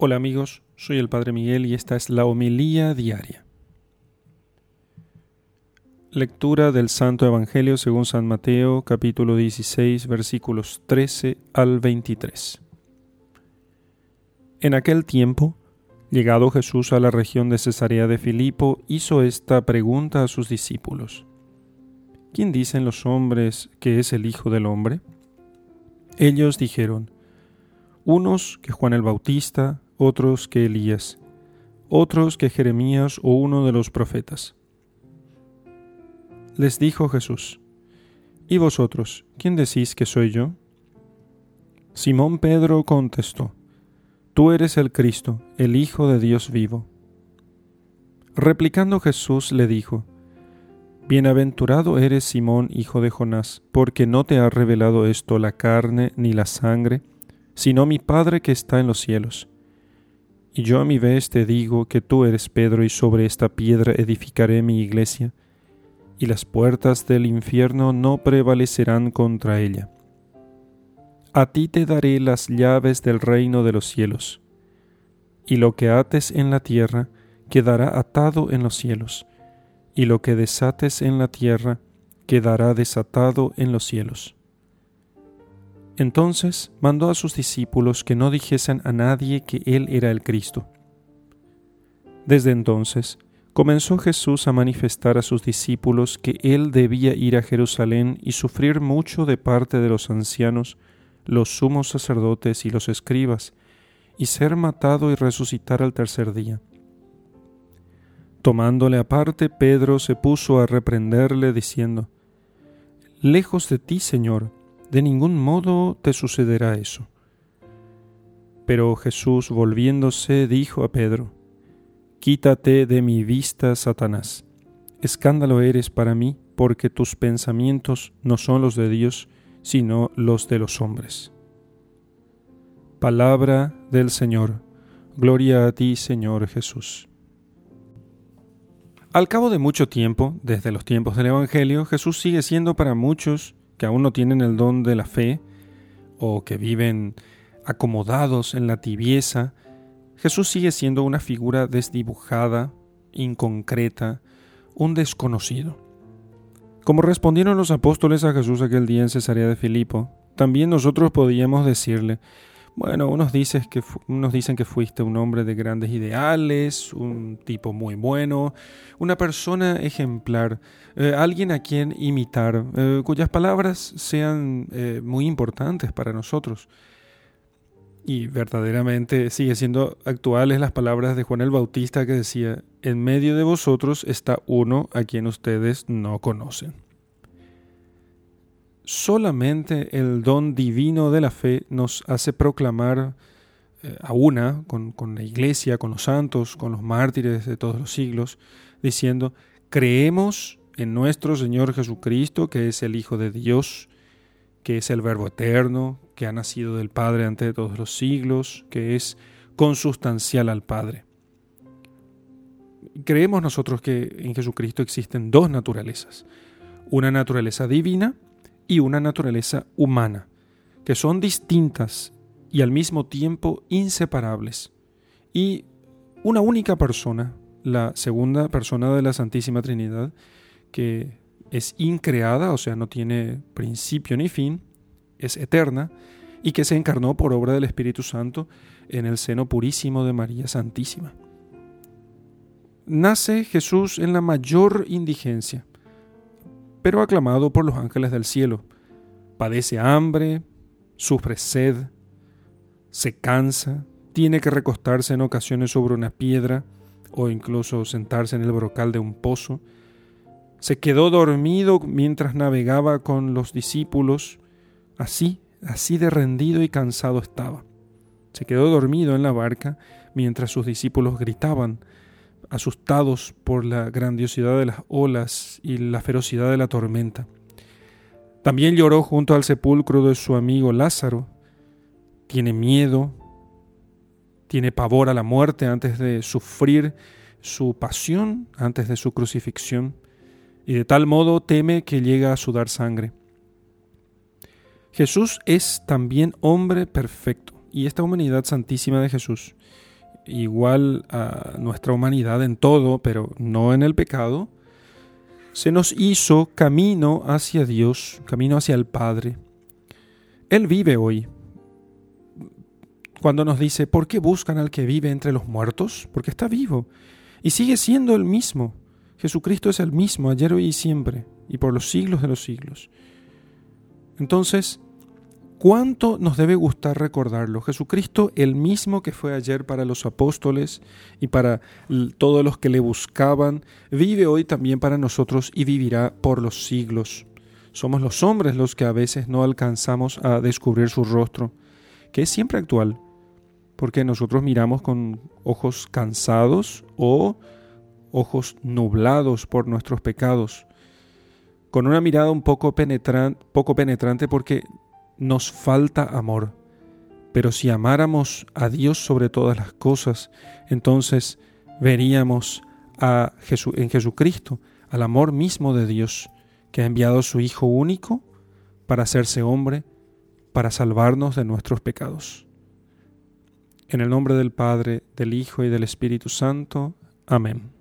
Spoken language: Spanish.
Hola amigos, soy el Padre Miguel y esta es la homilía diaria. Lectura del Santo Evangelio según San Mateo capítulo 16 versículos 13 al 23. En aquel tiempo, llegado Jesús a la región de Cesarea de Filipo, hizo esta pregunta a sus discípulos. ¿Quién dicen los hombres que es el Hijo del Hombre? Ellos dijeron, unos que Juan el Bautista, otros que Elías, otros que Jeremías o uno de los profetas. Les dijo Jesús, ¿Y vosotros, quién decís que soy yo? Simón Pedro contestó, Tú eres el Cristo, el Hijo de Dios vivo. Replicando Jesús le dijo, Bienaventurado eres Simón, hijo de Jonás, porque no te ha revelado esto la carne ni la sangre, sino mi Padre que está en los cielos. Y yo a mi vez te digo que tú eres Pedro y sobre esta piedra edificaré mi iglesia, y las puertas del infierno no prevalecerán contra ella. A ti te daré las llaves del reino de los cielos, y lo que ates en la tierra quedará atado en los cielos, y lo que desates en la tierra quedará desatado en los cielos. Entonces mandó a sus discípulos que no dijesen a nadie que Él era el Cristo. Desde entonces comenzó Jesús a manifestar a sus discípulos que Él debía ir a Jerusalén y sufrir mucho de parte de los ancianos, los sumos sacerdotes y los escribas, y ser matado y resucitar al tercer día. Tomándole aparte, Pedro se puso a reprenderle, diciendo, Lejos de ti, Señor, de ningún modo te sucederá eso. Pero Jesús volviéndose dijo a Pedro, Quítate de mi vista, Satanás. Escándalo eres para mí, porque tus pensamientos no son los de Dios, sino los de los hombres. Palabra del Señor. Gloria a ti, Señor Jesús. Al cabo de mucho tiempo, desde los tiempos del Evangelio, Jesús sigue siendo para muchos que aún no tienen el don de la fe o que viven acomodados en la tibieza, Jesús sigue siendo una figura desdibujada, inconcreta, un desconocido. Como respondieron los apóstoles a Jesús aquel día en Cesarea de Filipo, también nosotros podíamos decirle, bueno, unos, dices que, unos dicen que fuiste un hombre de grandes ideales, un tipo muy bueno, una persona ejemplar, eh, alguien a quien imitar, eh, cuyas palabras sean eh, muy importantes para nosotros. Y verdaderamente sigue siendo actuales las palabras de Juan el Bautista que decía, en medio de vosotros está uno a quien ustedes no conocen solamente el don divino de la fe nos hace proclamar eh, a una, con, con la iglesia, con los santos, con los mártires de todos los siglos, diciendo, creemos en nuestro Señor Jesucristo, que es el Hijo de Dios, que es el Verbo eterno, que ha nacido del Padre ante todos los siglos, que es consustancial al Padre. Creemos nosotros que en Jesucristo existen dos naturalezas, una naturaleza divina y una naturaleza humana, que son distintas y al mismo tiempo inseparables. Y una única persona, la segunda persona de la Santísima Trinidad, que es increada, o sea, no tiene principio ni fin, es eterna, y que se encarnó por obra del Espíritu Santo en el seno purísimo de María Santísima. Nace Jesús en la mayor indigencia, pero aclamado por los ángeles del cielo. Padece hambre, sufre sed, se cansa, tiene que recostarse en ocasiones sobre una piedra o incluso sentarse en el brocal de un pozo. Se quedó dormido mientras navegaba con los discípulos. Así, así de rendido y cansado estaba. Se quedó dormido en la barca mientras sus discípulos gritaban asustados por la grandiosidad de las olas y la ferocidad de la tormenta. También lloró junto al sepulcro de su amigo Lázaro. Tiene miedo, tiene pavor a la muerte antes de sufrir su pasión, antes de su crucifixión, y de tal modo teme que llegue a sudar sangre. Jesús es también hombre perfecto, y esta humanidad santísima de Jesús, igual a nuestra humanidad en todo, pero no en el pecado, se nos hizo camino hacia Dios, camino hacia el Padre. Él vive hoy. Cuando nos dice, ¿por qué buscan al que vive entre los muertos? Porque está vivo y sigue siendo el mismo. Jesucristo es el mismo ayer, hoy y siempre, y por los siglos de los siglos. Entonces, ¿Cuánto nos debe gustar recordarlo? Jesucristo, el mismo que fue ayer para los apóstoles y para todos los que le buscaban, vive hoy también para nosotros y vivirá por los siglos. Somos los hombres los que a veces no alcanzamos a descubrir su rostro, que es siempre actual, porque nosotros miramos con ojos cansados o ojos nublados por nuestros pecados, con una mirada un poco, poco penetrante porque nos falta amor. Pero si amáramos a Dios sobre todas las cosas, entonces veríamos a en Jesucristo al amor mismo de Dios, que ha enviado a su Hijo único para hacerse hombre, para salvarnos de nuestros pecados. En el nombre del Padre, del Hijo y del Espíritu Santo. Amén.